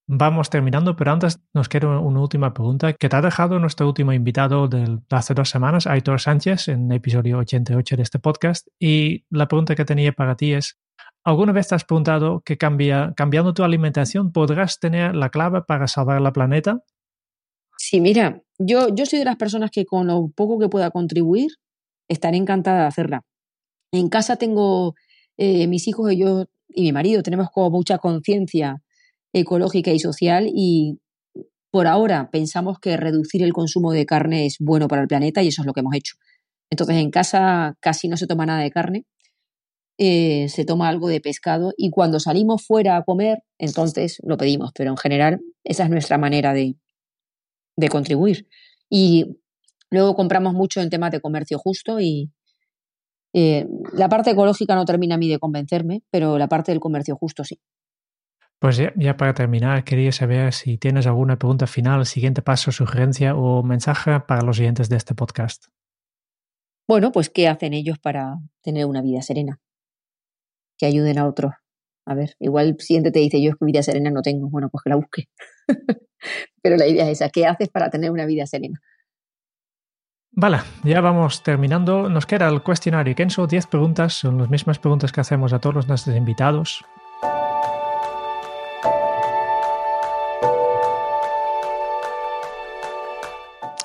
Vamos terminando, pero antes nos quiero una última pregunta que te ha dejado nuestro último invitado de hace dos semanas, Aitor Sánchez, en episodio 88 de este podcast. Y la pregunta que tenía para ti es, ¿alguna vez te has preguntado que cambia, cambiando tu alimentación podrás tener la clave para salvar la planeta? Sí, mira, yo, yo soy de las personas que con lo poco que pueda contribuir, estaré encantada de hacerla. En casa tengo eh, mis hijos y yo y mi marido, tenemos como mucha conciencia ecológica y social y por ahora pensamos que reducir el consumo de carne es bueno para el planeta y eso es lo que hemos hecho. Entonces en casa casi no se toma nada de carne, eh, se toma algo de pescado y cuando salimos fuera a comer, entonces lo pedimos, pero en general esa es nuestra manera de, de contribuir. Y luego compramos mucho en temas de comercio justo y eh, la parte ecológica no termina a mí de convencerme, pero la parte del comercio justo sí. Pues ya, para terminar, quería saber si tienes alguna pregunta final, siguiente paso, sugerencia o mensaje para los oyentes de este podcast. Bueno, pues ¿qué hacen ellos para tener una vida serena? Que ayuden a otros. A ver, igual el siguiente te dice, yo es que vida serena no tengo. Bueno, pues que la busque. [laughs] Pero la idea es esa, ¿qué haces para tener una vida serena? Vale, ya vamos terminando. Nos queda el cuestionario Kenzo, 10 preguntas, son las mismas preguntas que hacemos a todos nuestros invitados.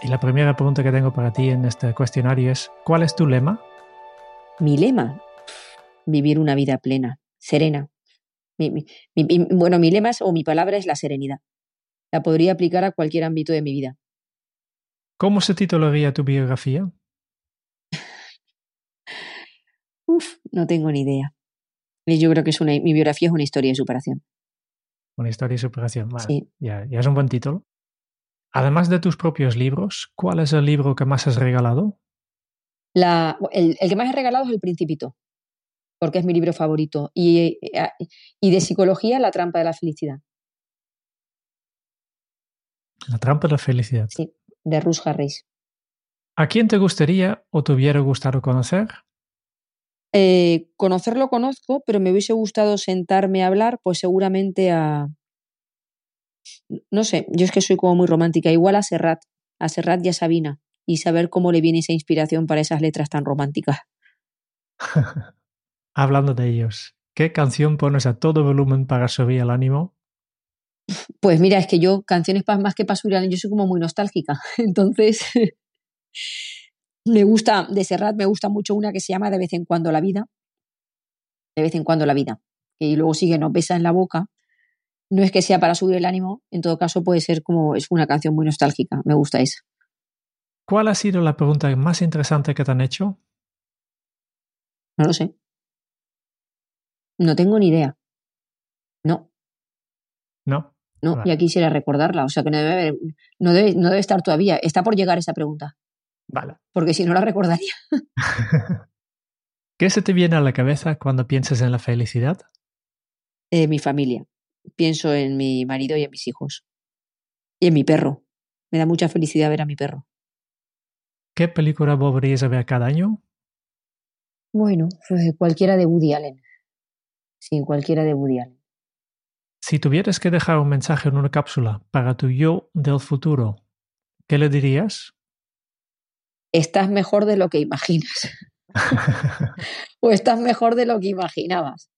Y la primera pregunta que tengo para ti en este cuestionario es, ¿cuál es tu lema? Mi lema, vivir una vida plena, serena. bueno, mi lema es, o mi palabra es la serenidad. La podría aplicar a cualquier ámbito de mi vida. ¿Cómo se titularía tu biografía? Uf, no tengo ni idea. Yo creo que es una, mi biografía es una historia de superación. Una historia de superación, vale. Sí. Ya, ya es un buen título. Además de tus propios libros, ¿cuál es el libro que más has regalado? La, el, el que más he regalado es El Principito, porque es mi libro favorito. Y, eh, y de psicología, La trampa de la felicidad. La trampa de la felicidad. Sí, de Ruth Harris. ¿A quién te gustaría o te hubiera gustado conocer? Eh, conocerlo conozco, pero me hubiese gustado sentarme a hablar, pues seguramente a... No sé, yo es que soy como muy romántica, igual a Serrat, a Serrat y a Sabina, y saber cómo le viene esa inspiración para esas letras tan románticas. [laughs] Hablando de ellos, ¿qué canción pones a todo volumen para subir el ánimo? Pues mira, es que yo, canciones más que para subir el ánimo, yo soy como muy nostálgica, [laughs] entonces [laughs] me gusta, de Serrat me gusta mucho una que se llama De vez en cuando la vida. De vez en cuando la vida. Y luego sigue Nos besa en la boca. No es que sea para subir el ánimo, en todo caso puede ser como, es una canción muy nostálgica, me gusta esa. ¿Cuál ha sido la pregunta más interesante que te han hecho? No lo sé. No tengo ni idea. No. No. No, vale. ya quisiera recordarla, o sea que no debe, no debe, no debe estar todavía. Está por llegar esa pregunta. Vale. Porque si no la recordaría. [laughs] [laughs] ¿Qué se te viene a la cabeza cuando piensas en la felicidad? Eh, mi familia. Pienso en mi marido y en mis hijos. Y en mi perro. Me da mucha felicidad ver a mi perro. ¿Qué película volverías a ver cada año? Bueno, pues cualquiera de Woody Allen. Sí, cualquiera de Woody Allen. Si tuvieras que dejar un mensaje en una cápsula para tu yo del futuro, ¿qué le dirías? estás mejor de lo que imaginas. [laughs] [laughs] o estás mejor de lo que imaginabas.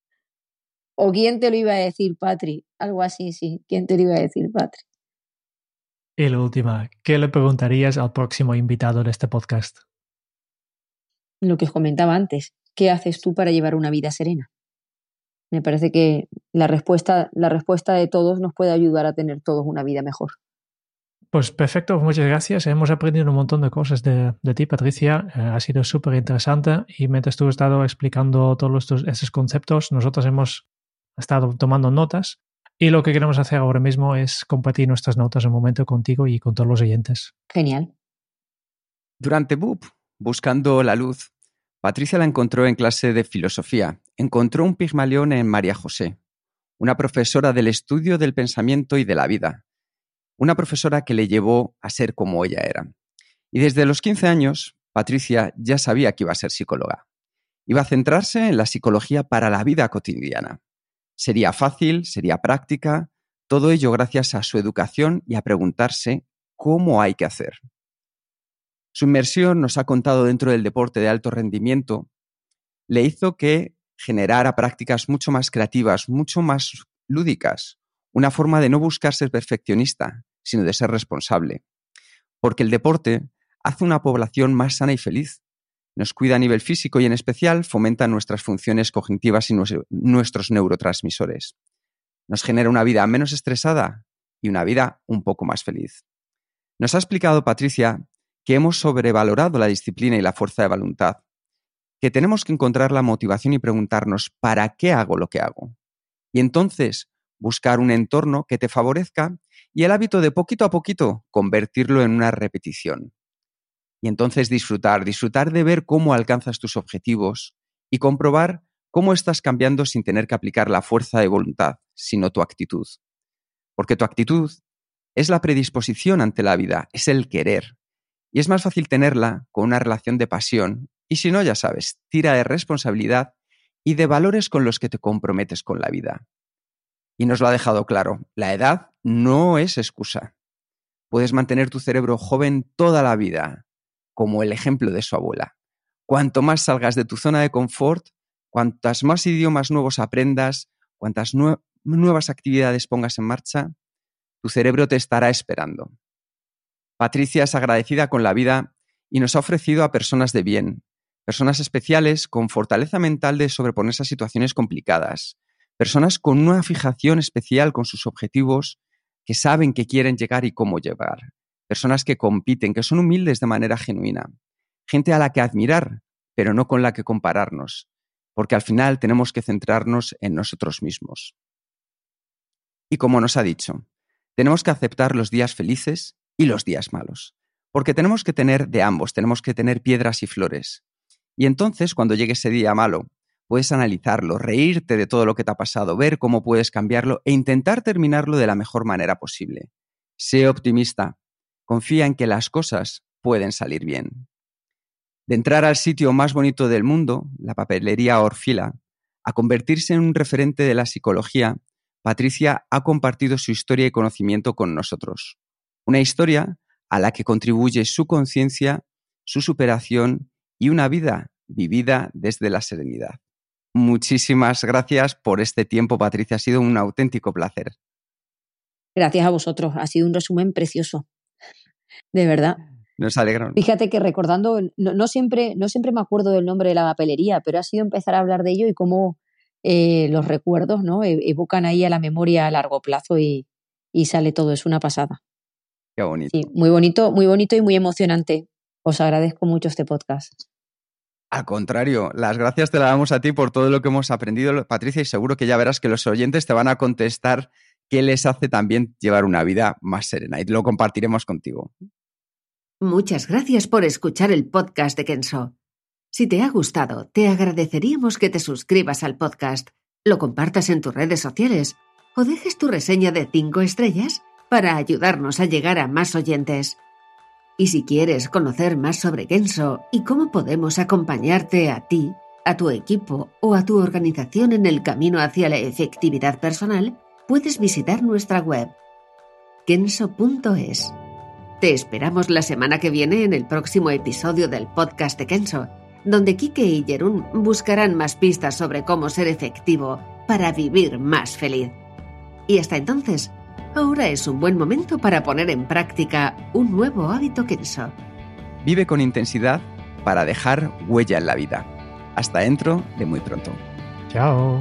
O quién te lo iba a decir, Patri. Algo así, sí. ¿Quién te lo iba a decir, Patri? Y la última, ¿qué le preguntarías al próximo invitado de este podcast? Lo que os comentaba antes, ¿qué haces tú para llevar una vida serena? Me parece que la respuesta, la respuesta de todos nos puede ayudar a tener todos una vida mejor. Pues perfecto, muchas gracias. Hemos aprendido un montón de cosas de, de ti, Patricia. Eh, ha sido súper interesante y mientras tú has estado explicando todos estos, esos conceptos, nosotros hemos estado tomando notas y lo que queremos hacer ahora mismo es compartir nuestras notas un momento contigo y con todos los oyentes. Genial. Durante BUP, buscando la luz, Patricia la encontró en clase de filosofía. Encontró un pigmalión en María José, una profesora del estudio del pensamiento y de la vida una profesora que le llevó a ser como ella era. Y desde los 15 años, Patricia ya sabía que iba a ser psicóloga. Iba a centrarse en la psicología para la vida cotidiana. Sería fácil, sería práctica, todo ello gracias a su educación y a preguntarse cómo hay que hacer. Su inmersión, nos ha contado dentro del deporte de alto rendimiento, le hizo que generara prácticas mucho más creativas, mucho más lúdicas, una forma de no buscar ser perfeccionista, sino de ser responsable. Porque el deporte hace una población más sana y feliz. Nos cuida a nivel físico y en especial fomenta nuestras funciones cognitivas y nuestros neurotransmisores. Nos genera una vida menos estresada y una vida un poco más feliz. Nos ha explicado Patricia que hemos sobrevalorado la disciplina y la fuerza de voluntad, que tenemos que encontrar la motivación y preguntarnos ¿para qué hago lo que hago? Y entonces buscar un entorno que te favorezca y el hábito de poquito a poquito convertirlo en una repetición. Y entonces disfrutar, disfrutar de ver cómo alcanzas tus objetivos y comprobar cómo estás cambiando sin tener que aplicar la fuerza de voluntad, sino tu actitud. Porque tu actitud es la predisposición ante la vida, es el querer. Y es más fácil tenerla con una relación de pasión y si no, ya sabes, tira de responsabilidad y de valores con los que te comprometes con la vida. Y nos lo ha dejado claro, la edad no es excusa. Puedes mantener tu cerebro joven toda la vida, como el ejemplo de su abuela. Cuanto más salgas de tu zona de confort, cuantas más idiomas nuevos aprendas, cuantas nue nuevas actividades pongas en marcha, tu cerebro te estará esperando. Patricia es agradecida con la vida y nos ha ofrecido a personas de bien, personas especiales con fortaleza mental de sobreponerse a situaciones complicadas, personas con una fijación especial con sus objetivos, que saben que quieren llegar y cómo llegar. Personas que compiten, que son humildes de manera genuina, gente a la que admirar, pero no con la que compararnos, porque al final tenemos que centrarnos en nosotros mismos. Y como nos ha dicho, tenemos que aceptar los días felices y los días malos, porque tenemos que tener de ambos, tenemos que tener piedras y flores. Y entonces, cuando llegue ese día malo, puedes analizarlo, reírte de todo lo que te ha pasado, ver cómo puedes cambiarlo e intentar terminarlo de la mejor manera posible. Sé optimista, confía en que las cosas pueden salir bien. De entrar al sitio más bonito del mundo, la papelería Orfila, a convertirse en un referente de la psicología, Patricia ha compartido su historia y conocimiento con nosotros. Una historia a la que contribuye su conciencia, su superación y una vida vivida desde la serenidad. Muchísimas gracias por este tiempo, Patricia. Ha sido un auténtico placer. Gracias a vosotros. Ha sido un resumen precioso. De verdad. Nos alegra. Fíjate que recordando, no, siempre, no siempre me acuerdo del nombre de la papelería, pero ha sido empezar a hablar de ello y cómo eh, los recuerdos ¿no? E, evocan ahí a la memoria a largo plazo y, y sale todo. Es una pasada. Qué bonito. Sí, muy bonito, muy bonito y muy emocionante. Os agradezco mucho este podcast. Al contrario, las gracias te las damos a ti por todo lo que hemos aprendido, Patricia, y seguro que ya verás que los oyentes te van a contestar qué les hace también llevar una vida más serena y lo compartiremos contigo. Muchas gracias por escuchar el podcast de Kenso. Si te ha gustado, te agradeceríamos que te suscribas al podcast, lo compartas en tus redes sociales o dejes tu reseña de 5 estrellas para ayudarnos a llegar a más oyentes. Y si quieres conocer más sobre Kenso y cómo podemos acompañarte a ti, a tu equipo o a tu organización en el camino hacia la efectividad personal, puedes visitar nuestra web kenso.es. Te esperamos la semana que viene en el próximo episodio del podcast de Kenso, donde Kike y Jerún buscarán más pistas sobre cómo ser efectivo para vivir más feliz. Y hasta entonces, ahora es un buen momento para poner en práctica un nuevo hábito Kenso. Vive con intensidad para dejar huella en la vida. Hasta dentro de muy pronto. Chao.